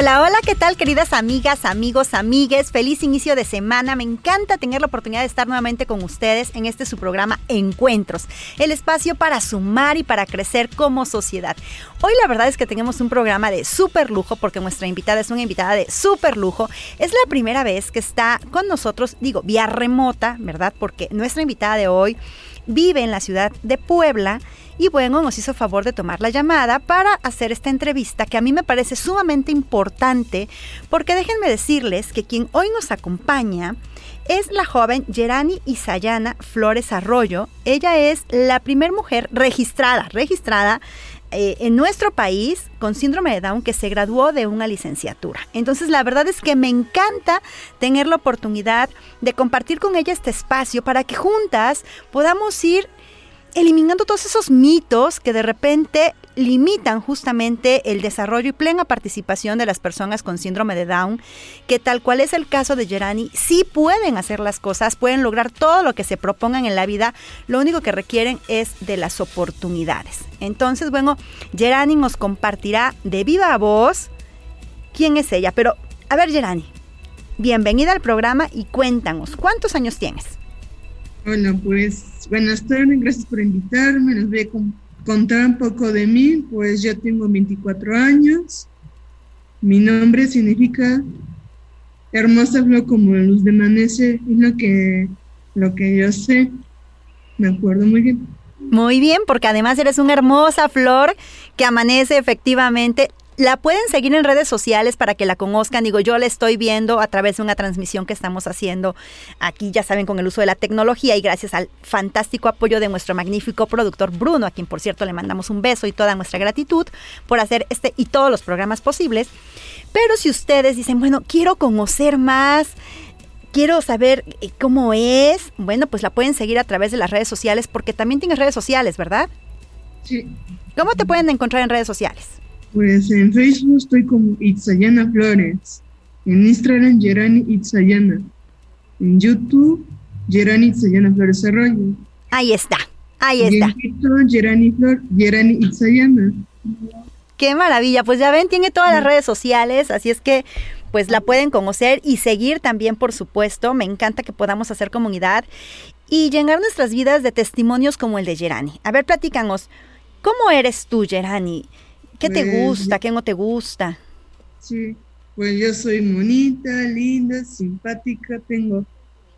Hola, hola, ¿qué tal queridas amigas, amigos, amigues? Feliz inicio de semana. Me encanta tener la oportunidad de estar nuevamente con ustedes en este su programa Encuentros, el espacio para sumar y para crecer como sociedad. Hoy la verdad es que tenemos un programa de súper lujo porque nuestra invitada es una invitada de súper lujo. Es la primera vez que está con nosotros, digo, vía remota, ¿verdad? Porque nuestra invitada de hoy vive en la ciudad de Puebla y bueno, nos hizo favor de tomar la llamada para hacer esta entrevista que a mí me parece sumamente importante porque déjenme decirles que quien hoy nos acompaña es la joven Gerani Isayana Flores Arroyo. Ella es la primera mujer registrada, registrada eh, en nuestro país con síndrome de Down que se graduó de una licenciatura. Entonces la verdad es que me encanta tener la oportunidad de compartir con ella este espacio para que juntas podamos ir eliminando todos esos mitos que de repente limitan justamente el desarrollo y plena participación de las personas con síndrome de Down, que tal cual es el caso de Gerani, sí pueden hacer las cosas, pueden lograr todo lo que se propongan en la vida, lo único que requieren es de las oportunidades. Entonces, bueno, Gerani nos compartirá de viva voz quién es ella, pero a ver Gerani, bienvenida al programa y cuéntanos, ¿cuántos años tienes? Hola, pues buenas tardes, gracias por invitarme. Les voy a contar un poco de mí. Pues yo tengo 24 años. Mi nombre significa hermosa flor como luz de amanece, es lo que, lo que yo sé. Me acuerdo muy bien. Muy bien, porque además eres una hermosa flor que amanece efectivamente la pueden seguir en redes sociales para que la conozcan. Digo, yo la estoy viendo a través de una transmisión que estamos haciendo aquí, ya saben, con el uso de la tecnología y gracias al fantástico apoyo de nuestro magnífico productor Bruno, a quien por cierto le mandamos un beso y toda nuestra gratitud por hacer este y todos los programas posibles. Pero si ustedes dicen, bueno, quiero conocer más, quiero saber eh, cómo es, bueno, pues la pueden seguir a través de las redes sociales porque también tienes redes sociales, ¿verdad? Sí. ¿Cómo te pueden encontrar en redes sociales? Pues en Facebook estoy como Itzayana Flores. En Instagram, Gerani Itzayana. En YouTube, Gerani Itzayana Flores Arroyo. Ahí está, ahí está. en YouTube, Gerani, Flor, Gerani Itzayana. Qué maravilla, pues ya ven, tiene todas las redes sociales, así es que pues la pueden conocer y seguir también, por supuesto. Me encanta que podamos hacer comunidad y llenar nuestras vidas de testimonios como el de Gerani. A ver, platícanos, ¿cómo eres tú, Gerani? ¿Qué te Pues, gusta? ¿Qué no te gusta? Sí, pues yo soy bonita, linda, simpática, tengo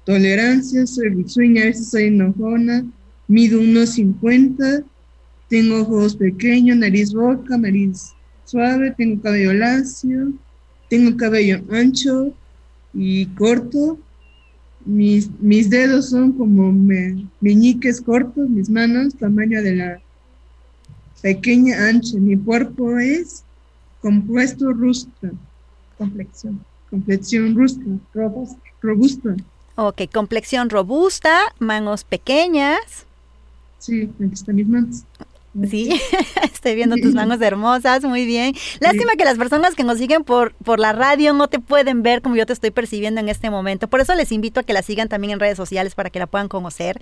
tolerancia, soy risueña, a veces soy enojona, mido unos 50, tengo ojos pequeños, nariz boca, nariz suave, tengo cabello lacio, tengo cabello ancho y corto. Mis, mis dedos son como me- meñiques cortos, mis manos, tamaño de la pequeña ancha. Mi cuerpo es compuesto rústica, complexión, complexión rústica, robusta, robusta. Ok, complexión robusta, manos pequeñas. Sí, aquí están mis manos. Sí, estoy viendo tus manos hermosas, muy bien. Lástima que las personas que nos siguen por, por la radio no te pueden ver como yo te estoy percibiendo en este momento. Por eso les invito a que la sigan también en redes sociales para que la puedan conocer.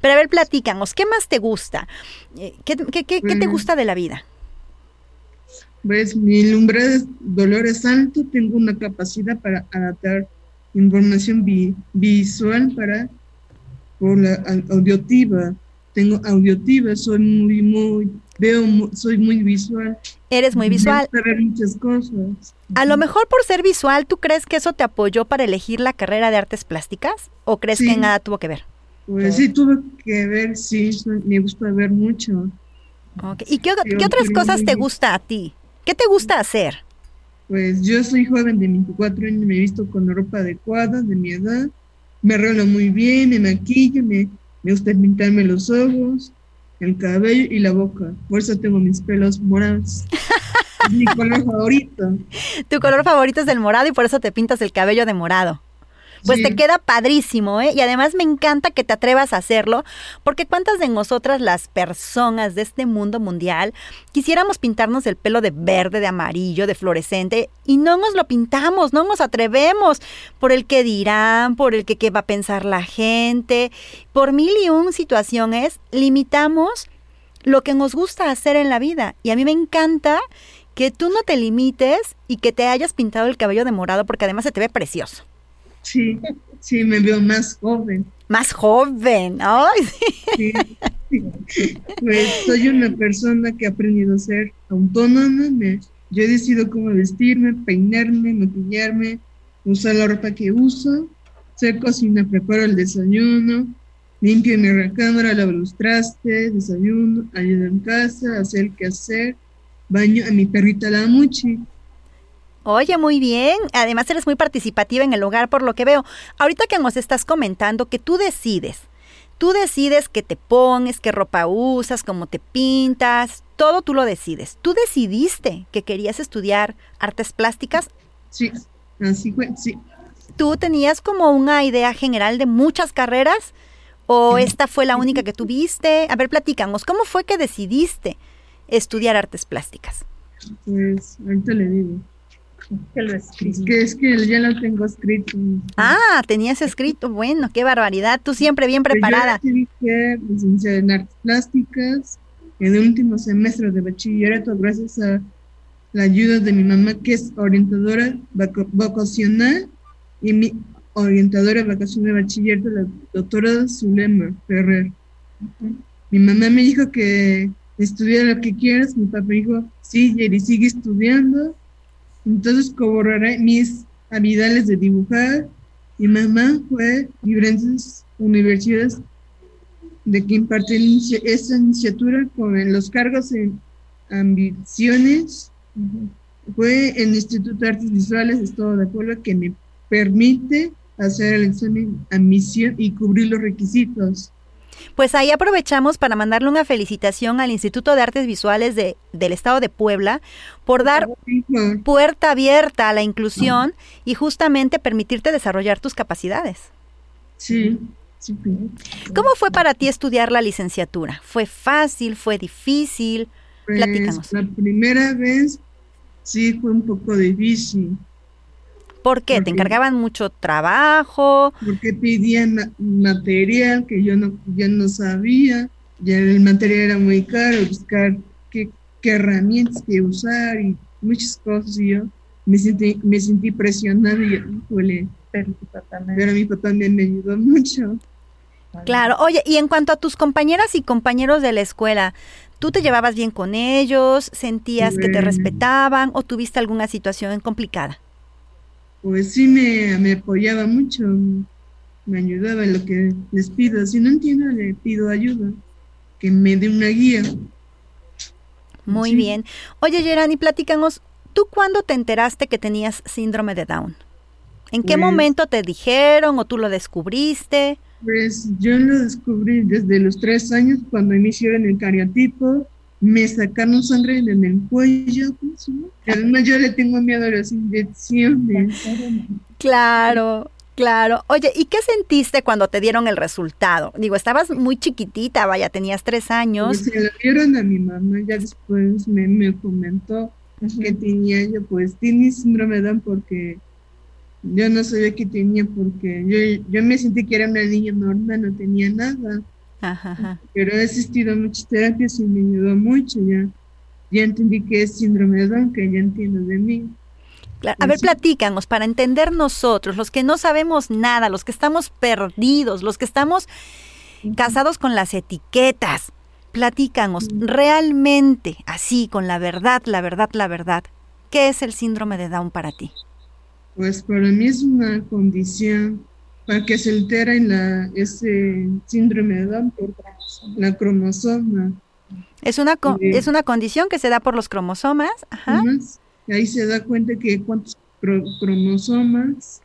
Pero a ver, platícanos, ¿qué más te gusta? Eh, ¿Qué, qué- qué- qué te Mm. gusta de la vida? Ves, mi dolor es alto, tengo una capacidad para adaptar información vi- visual para por la au- auditiva. Tengo auditiva, soy muy, muy, veo, soy muy visual. Eres muy visual. muchas cosas. A lo mejor por ser visual, ¿tú crees que eso te apoyó para elegir la carrera de artes plásticas? ¿O crees que nada tuvo que ver? Pues sí, tuve que ver, sí, me gusta ver mucho. ¿Y qué, qué otras cosas te gusta a ti? ¿Qué te gusta hacer? Pues yo soy joven de 24 años, me he visto con la ropa adecuada de mi edad, me arreglo muy bien, me maquillo, me, me gusta pintarme los ojos, el cabello y la boca. Por eso tengo mis pelos morados. es mi color favorito. Tu color favorito es el morado y por eso te pintas el cabello de morado. Pues te queda padrísimo, ¿eh? Y además me encanta que te atrevas a hacerlo, porque cuántas de nosotras las personas de este mundo mundial quisiéramos pintarnos el pelo de verde, de amarillo, de fluorescente, y no nos lo pintamos, no nos atrevemos por el que dirán, por el que qué va a pensar la gente, por mil y un situaciones, limitamos lo que nos gusta hacer en la vida. Y a mí me encanta que tú no te limites y que te hayas pintado el cabello de morado porque además se te ve precioso. Sí, sí, me veo más joven. Más joven, ay. Sí. Pues soy una persona que ha aprendido a ser autónoma. yo he decidido cómo vestirme, peinarme, maquillarme, usar la ropa que uso, hacer cocina, preparo el desayuno, limpio mi recámara, lavo los trastes, desayuno, ayudo en casa, hacer el quehacer, baño a mi perrita la Muchi. Oye, muy bien. Además eres muy participativa en el hogar por lo que veo. Ahorita que nos estás comentando que tú decides, tú decides qué te pones, qué ropa usas, cómo te pintas, todo tú lo decides. ¿Tú decidiste que querías estudiar artes plásticas? Sí, así fue, sí. ¿Tú tenías como una idea general de muchas carreras o esta fue la única que tuviste? A ver, platícanos, ¿cómo fue que decidiste estudiar artes plásticas? Pues ahorita le digo que lo escribí. que es que ya lo tengo escrito. Ah, tenías escrito. Bueno, qué barbaridad. Tú siempre bien preparada. Yo dije licenciada en artes plásticas en el último semestre de bachillerato gracias a la ayuda de mi mamá que es orientadora vocacional y mi orientadora vocacional de bachillerato, la doctora Zulema Ferrer. Mi mamá me dijo que estudiara lo que quieras, mi papá dijo, sí, Jerry, sigue estudiando, entonces corroboraré mis habilidades de dibujar. Mi mamá fue diferentes universidades de que imparte esta iniciatura con los cargos en ambiciones. Fue el Instituto de Artes Visuales Estado de Puebla que me permite hacer el examen y cubrir los requisitos. Pues ahí aprovechamos para mandarle una felicitación al Instituto de Artes Visuales de, del Estado de Puebla por dar puerta abierta a la inclusión y justamente permitirte desarrollar tus capacidades. Sí. sí. ¿Cómo fue para ti estudiar la licenciatura? ¿Fue fácil? ¿Fue difícil? Pues, Platícanos. La primera vez sí fue un poco difícil ¿Por qué? ¿Te encargaban mucho trabajo? Porque pedían material que yo no, yo no sabía. Ya el material era muy caro, buscar qué, qué herramientas que usar y muchas cosas. Y yo me sentí, me sentí presionada y híjole, pero, pero mi papá también me ayudó mucho. Claro, oye, y en cuanto a tus compañeras y compañeros de la escuela, ¿tú te llevabas bien con ellos? ¿Sentías que te respetaban o tuviste alguna situación complicada? Pues sí me, me apoyaba mucho, me ayudaba en lo que les pido. Si no entiendo, le pido ayuda, que me dé una guía. Muy bien. Oye, Gerani, platícanos, ¿tú cuándo te enteraste que tenías síndrome de Down? ¿En qué pues momento te dijeron o tú lo descubriste? Pues yo lo descubrí desde los tres años cuando iniciaron el cariotipo me sacaron sangre en el cuello. Además, yo le tengo miedo a las inyecciones. Claro, claro. Oye, ¿y qué sentiste cuando te dieron el resultado? Digo, estabas muy chiquitita, vaya, tenías tres años. Pues se lo dieron a mi mamá, ya después me, me comentó que tenía yo, pues, tiene síndrome de Down porque yo no sabía que tenía, porque yo, yo me sentí que era una niña normal, no tenía nada. Pero he asistido a muchas terapias y me ayudó mucho ya. Ya entendí que es síndrome de Down, que ya entiendo de mí. A ver, platícanos para entender nosotros, los que no sabemos nada, los que estamos perdidos, los que estamos casados con las etiquetas. Platícanos realmente, así, con la verdad, la verdad, la verdad. ¿Qué es el síndrome de Down para ti? Pues para mí es una condición para que se altera en la, ese síndrome de Down por la cromosoma. Es una, es una condición que se da por los cromosomas. Ajá. ahí se da cuenta que cuántos cromosomas,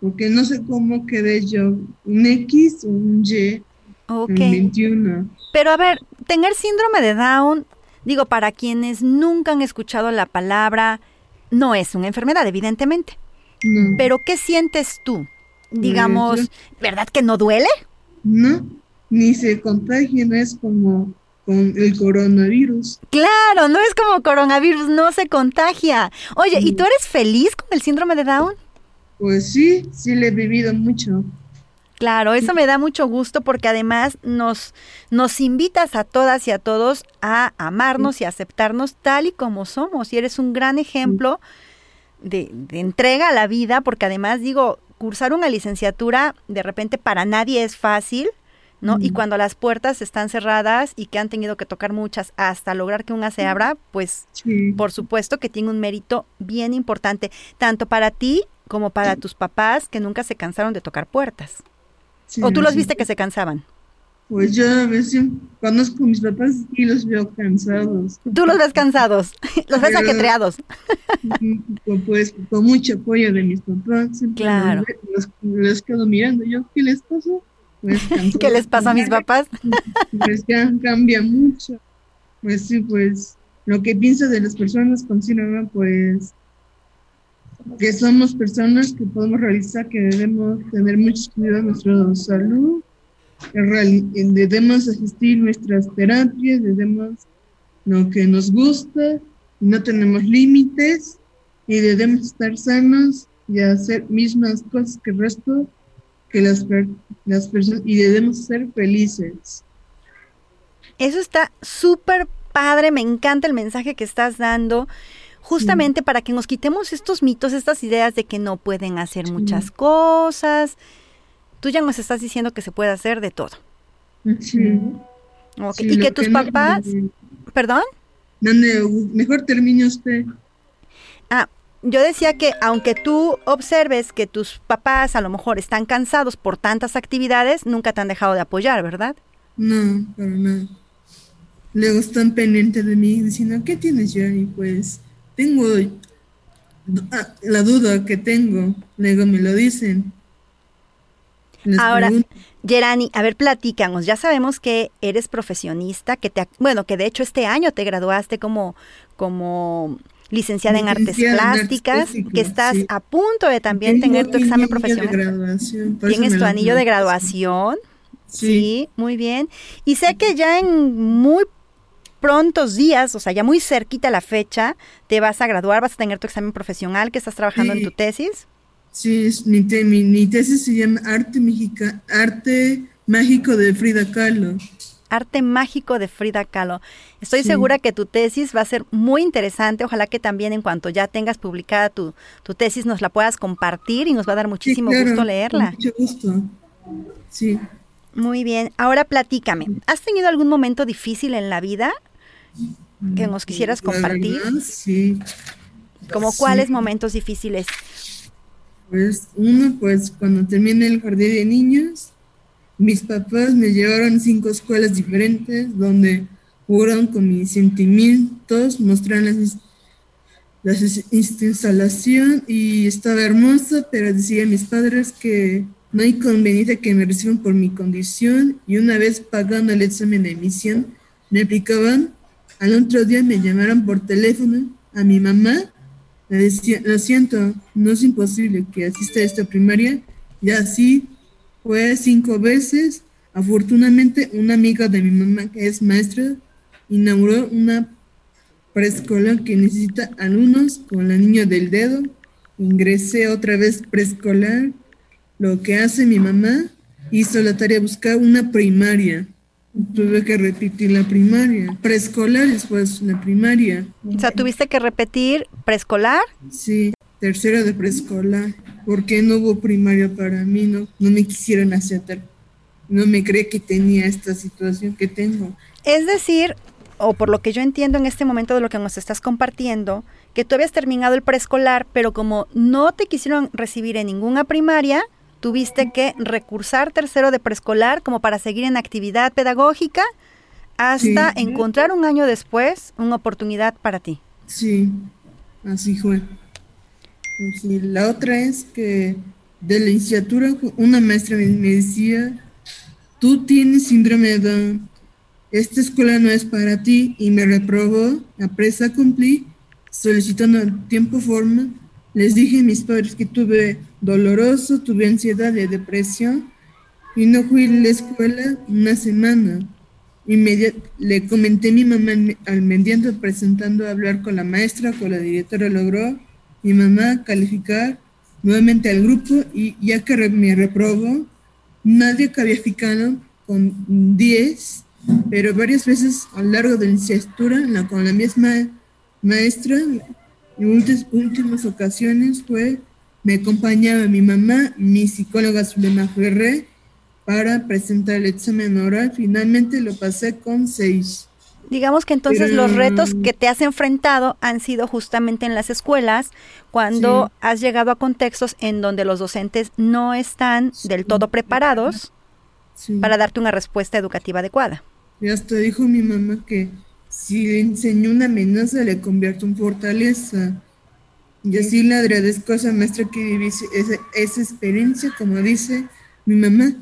porque no sé cómo quedé yo, un X o un Y en 21. Pero a ver, tener síndrome de Down, digo, para quienes nunca han escuchado la palabra, no es una enfermedad, evidentemente. Pero ¿qué sientes tú? Digamos, ¿verdad que no duele? No, ni se contagia, no es como con el coronavirus. Claro, no es como coronavirus, no se contagia. Oye, ¿y tú eres feliz con el síndrome de Down? Pues sí, sí le he vivido mucho. Claro, eso me da mucho gusto porque además nos, nos invitas a todas y a todos a amarnos y aceptarnos tal y como somos. Y eres un gran ejemplo de, de entrega a la vida porque además digo, cursar una licenciatura de repente para nadie es fácil ¿no? Y cuando las puertas están cerradas y que han tenido que tocar muchas hasta lograr que una se abra, pues por supuesto que tiene un mérito bien importante, tanto para ti como para tus papás que nunca se cansaron de tocar puertas. ¿O tú los viste que se cansaban? Pues yo a veces conozco a mis papás y los veo cansados. Tú los ves cansados, los ves ajetreados. Pues con mucho apoyo de mis papás. Claro. Los, quedo mirando yo, ¿qué les pasó? Pues, ¿Qué les pasa a mis papás? Pues cambia mucho. Pues sí, pues lo que pienso de las personas con síndrome, pues que somos personas que podemos realizar, que debemos tener mucho cuidado de nuestra salud, debemos asistir nuestras terapias, debemos lo que nos gusta, no tenemos límites y debemos estar sanos y hacer mismas cosas que el resto que las, las personas y debemos ser felices. Eso está súper padre, me encanta el mensaje que estás dando, justamente para que nos quitemos estos mitos, estas ideas de que no pueden hacer muchas cosas. Tú ya nos estás diciendo que se puede hacer de todo. Sí. y que tus papás, perdón. mejor termine usted. Ah, yo decía que aunque tú observes que tus papás a lo mejor están cansados por tantas actividades, nunca te han dejado de apoyar, ¿verdad? No, para nada. Luego están pendientes de mí diciendo, ¿qué tienes, Jerry? Pues tengo ah, la duda que tengo. Luego me lo dicen. Ahora, Gerani, a ver, platícanos. Ya sabemos que eres profesionista, que te, bueno, que de hecho este año te graduaste como, como licenciada en artes plásticas, que estás a punto de también tener tu examen profesional. Tienes tu anillo de graduación. Sí. muy bien. Y sé que ya en muy prontos días, o sea, ya muy cerquita la fecha, te vas a graduar, vas a tener tu examen profesional, que estás trabajando en tu tesis. Sí, mi, mi, tesis se llama Arte, Arte Mágico de Frida Kahlo. Arte Mágico de Frida Kahlo. Estoy segura que tu tesis va a ser muy interesante. Ojalá que también en cuanto ya tengas publicada tu, tesis nos la puedas compartir y nos va a dar muchísimo gusto leerla. mucho gusto. Sí. Muy bien. Ahora platícame. ¿Has tenido algún momento difícil en la vida que nos quisieras compartir? sí. ¿Como cuáles momentos difíciles? Pues uno, pues cuando terminé el jardín de niños, mis papás me llevaron a cinco escuelas diferentes donde jugaron con mis sentimientos, mostraron las, las instalación y estaba hermosa, pero decían mis padres que no hay conveniencia que me reciban por mi condición y una vez pagando el examen de emisión, me aplicaban. Al otro día me llamaron por teléfono a mi mamá. Lo siento, no es imposible que asista a esta primaria. Y así fue cinco veces. Afortunadamente, una amiga de mi mamá, que es maestra, inauguró una preescolar que necesita alumnos con la niña del dedo. Ingresé otra vez preescolar. Lo que hace mi mamá, hizo la tarea buscar una primaria. Tuve que repetir la primaria. Preescolar después la primaria. O sea, ¿tuviste que repetir preescolar? Sí, tercero de preescolar porque no hubo primaria para mí, no, no me quisieron aceptar, no me cree que tenía esta situación que tengo. Es decir, o por lo que yo entiendo en este momento de lo que nos estás compartiendo, que tú habías terminado el preescolar, pero como no te quisieron recibir en ninguna primaria, tuviste que recursar tercero de preescolar como para seguir en actividad pedagógica hasta encontrar un año después una oportunidad para ti. Sí, así fue. la otra es que de la licenciatura una maestra me, decía, tú tienes síndrome de Down, esta escuela no es para ti y me reprobó, la presa cumplí, solicitando tiempo forma. Les dije a mis padres que tuve doloroso, tuve ansiedad y depresión y no fui a la escuela una semana. Le comenté a mi mamá al mediante presentando hablar con la maestra, con la directora, logró mi mamá calificar nuevamente al grupo y ya que me reprobó, nadie calificado con 10, pero varias veces a lo largo de la licenciatura con la misma maestra, en últimas, ocasiones fue, me acompañaba mi mamá, mi psicóloga Zulema Ferrer, para presentar el examen oral. Finalmente lo pasé con seis. Digamos que entonces los retos que te has enfrentado han sido justamente en las escuelas, cuando has llegado a contextos en donde los docentes no están del todo preparados para darte una respuesta educativa adecuada. Y hasta dijo mi mamá que si le enseñó una amenaza le convierto en fortaleza. Y así le agradezco a esa maestra que viví esa experiencia, como dice mi mamá,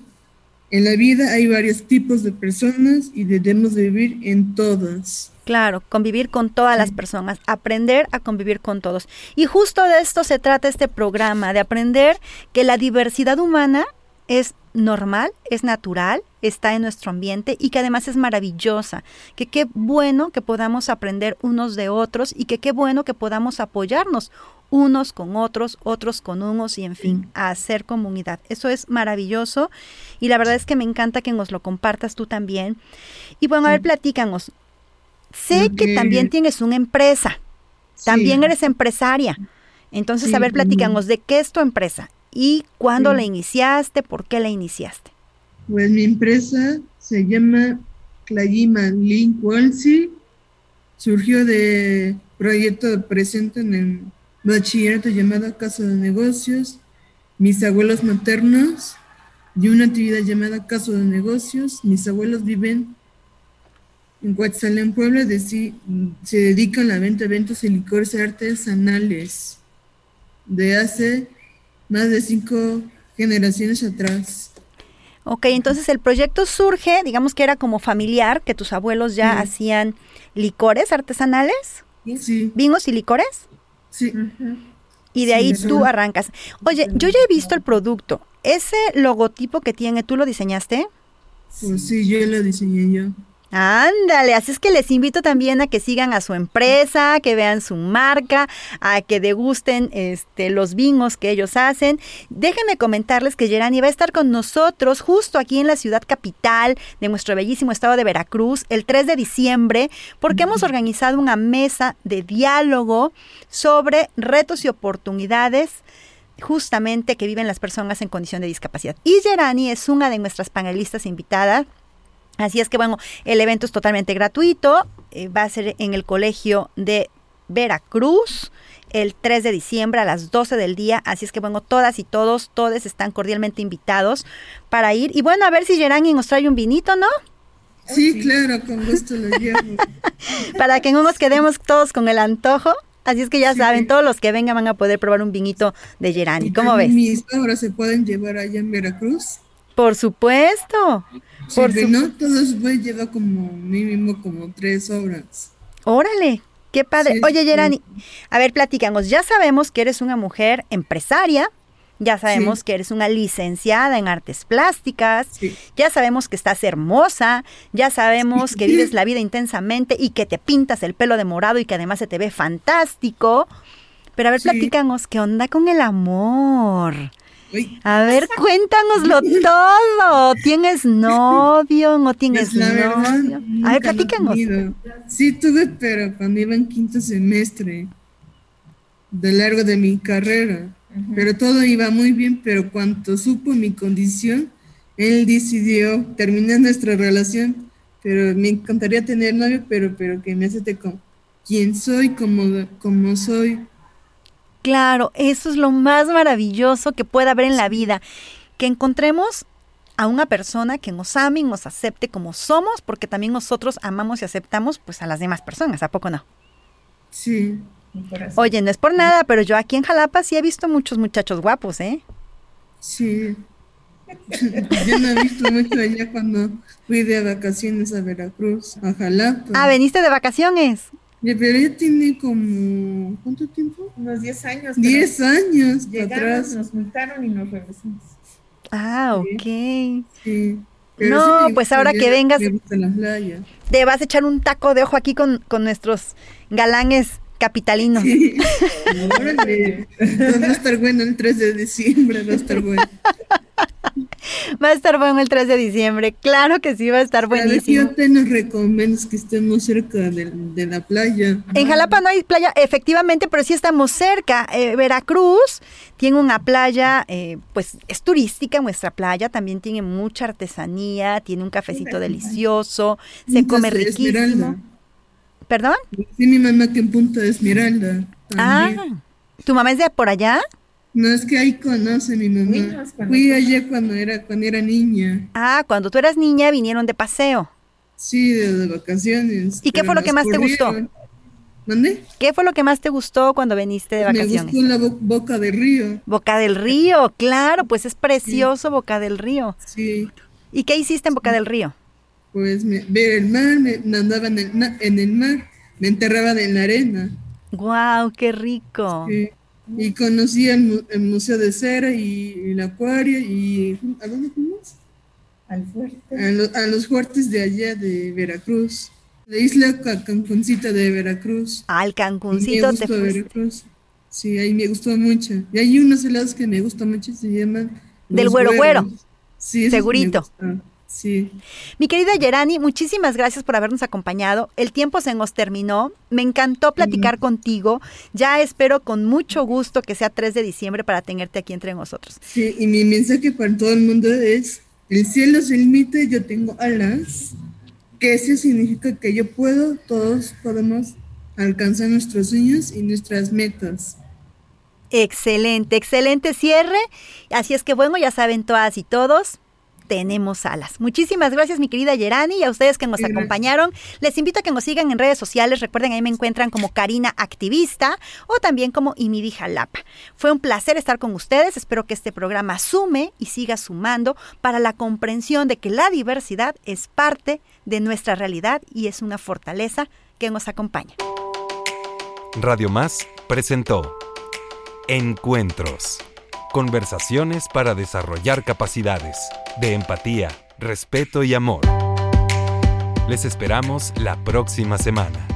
en la vida hay varios tipos de personas y debemos vivir en todas. Claro, convivir con todas las personas, aprender a convivir con todos. Y justo de esto se trata este programa, de aprender que la diversidad humana es normal, es natural, está en nuestro ambiente y que además es maravillosa. Que qué bueno que podamos aprender unos de otros y que qué bueno que podamos apoyarnos unos con otros, otros con unos y en fin, a hacer comunidad. Eso es maravilloso y la verdad es que me encanta que nos lo compartas tú también. Y bueno, a ver, platícanos. Sé que también tienes una empresa, también eres empresaria. Entonces, a ver, platícanos de qué es tu empresa y cuándo la iniciaste, por qué la iniciaste. Pues mi empresa se llama Clayima Link surgió de proyecto presente en el bachillerato llamado Casa de Negocios, mis abuelos maternos y una actividad llamada Casa de Negocios. Mis abuelos viven en Coatzalén, Puebla, de se dedican a la venta de eventos y licores artesanales de hace más de cinco generaciones atrás. Ok, entonces el proyecto surge, digamos que era como familiar, que tus abuelos ya hacían licores artesanales. Sí. ¿Vinos y licores? Sí. Y de ahí tú arrancas. Oye, yo ya he visto el producto. ¿Ese logotipo que tiene, tú lo diseñaste? Pues sí, yo lo diseñé yo. Ándale, así es que les invito también a que sigan a su empresa, que vean su marca, a que degusten este, los vinos que ellos hacen. Déjenme comentarles que Gerani va a estar con nosotros justo aquí en la ciudad capital de nuestro bellísimo estado de Veracruz el 3 de diciembre, porque hemos organizado una mesa de diálogo sobre retos y oportunidades justamente que viven las personas en condición de discapacidad. Y Gerani es una de nuestras panelistas invitadas Así es que bueno, el evento es totalmente gratuito, eh, va a ser en el colegio de Veracruz el 3 de diciembre a las 12 del día, así es que bueno, todas y todos, todos están cordialmente invitados para ir y bueno, a ver si Gerani nos trae un vinito, ¿no? Sí, claro, con gusto lo llevo. para que no nos quedemos todos con el antojo. Así es que ya saben, todos los que vengan van a poder probar un vinito de Gerani. ¿Cómo ves? Mis obras se pueden llevar allá en Veracruz. Por supuesto. Por si no, todos voy lleva como mínimo como tres obras. Órale, qué padre. Oye, Gerani, a ver, platicamos. Ya sabemos que eres una mujer empresaria, ya sabemos que eres una licenciada en artes plásticas, ya sabemos que estás hermosa, ya sabemos que vives la vida intensamente y que te pintas el pelo de morado y que además se te ve fantástico. Pero a ver, platícanos, ¿qué onda con el amor? A ver, cuéntanoslo todo. ¿Tienes novio? ¿No tienes pues novio? a ver, platícanos. Sí, tuve, pero cuando iba en quinto semestre, de largo de mi carrera. Pero todo iba muy bien, pero cuando supo mi condición, él decidió terminar nuestra relación. Pero me encantaría tener novio, pero, pero que me acepte con quien soy, como, como soy Claro, eso es lo más maravilloso que puede haber en la vida. que encontremos a una persona que nos ame y nos acepte como somos, porque también nosotros amamos y aceptamos pues a las demás personas, ¿a poco no? Sí. Oye, no es por nada, pero yo aquí en Jalapa sí he visto muchos muchachos guapos, ¿eh? Sí. yo no he visto mucho allá cuando fui de vacaciones a Veracruz, a Jalapa. Ah, veniste de vacaciones. Pero ya tiene como, ¿cuánto tiempo? Unos 10 años. 10 años Llegamos, atrás. nos multaron y nos regresamos. Ah, ok. Sí. No, sí pues ahora que vengas-. Te vas a echar un taco de ojo aquí con, con nuestros galanes capitalinos. Sí. Órale. Pues Va a estar bueno el 3 de diciembre, va a estar bueno. Va a estar bueno el 3 de diciembre. Claro que sí, va a estar buenísimo. ¿qué hotel nos recomiendas que estemos cerca de, de la playa? En Jalapa no hay playa, efectivamente, pero sí estamos cerca. Eh, Veracruz tiene una playa, eh, pues es turística nuestra playa, también tiene mucha artesanía, tiene un cafecito delicioso, se come riquísimo. Esmeralda. ¿Perdón? Sí, mi mamá que en Punta de Esmeralda. Ah. ¿tu mamá es de por allá? No, es que ahí conoce mi mamá. Fui allá cuando era, cuando era niña. Ah, cuando tú eras niña vinieron de paseo. Sí, de, de vacaciones. ¿Y qué fue lo que más te gustó? ¿Mande? ¿Qué fue lo que más te gustó cuando viniste de Me vacaciones? gustó la bo- boca de río. Boca del Río, claro, pues es precioso Boca del Río. Sí, ¿Y qué hiciste en Boca del Río? pues me, ver el mar, me nadaba en el, na- en el mar, me enterraba en la arena. ¡Guau, qué rico! Sí. Y conocí el, el Museo de Cera y el acuario y ¿a dónde fuimos? Al fuerte. A, lo- a los fuertes de allá de Veracruz. La isla Ca- Cancuncita de Veracruz. Al Y me Cancuncito te fuiste. Veracruz. Sí, ahí me gustó mucho. Y hay unos helados que me gustan mucho, se llaman... Del güero güero. Sí, me Segurito. gustan. Sí. Mi querida Yerani, muchísimas gracias por habernos acompañado. El tiempo se nos terminó. Me encantó platicar contigo. Ya espero con mucho gusto que sea 3 de diciembre para tenerte aquí entre nosotros. Sí, y mi mensaje para todo el mundo es, el cielo es el límite, yo tengo alas, que eso significa que yo puedo, todos podemos alcanzar nuestros sueños y nuestras metas. Excelente, excelente cierre. Así es que bueno, ya saben todas y todos. Tenemos alas. Muchísimas gracias, mi querida Yerani, y a ustedes que nos acompañaron. Les invito a que nos sigan en redes sociales. Recuerden, ahí me encuentran como Karina Activista o también como Imidi Jalapa. Fue un placer estar con ustedes. Espero que este programa sume y siga sumando para la comprensión de que la diversidad es parte de nuestra realidad y es una fortaleza que nos acompaña. Radio Más presentó Encuentros. Conversaciones para desarrollar capacidades de empatía, respeto y amor. Les esperamos la próxima semana.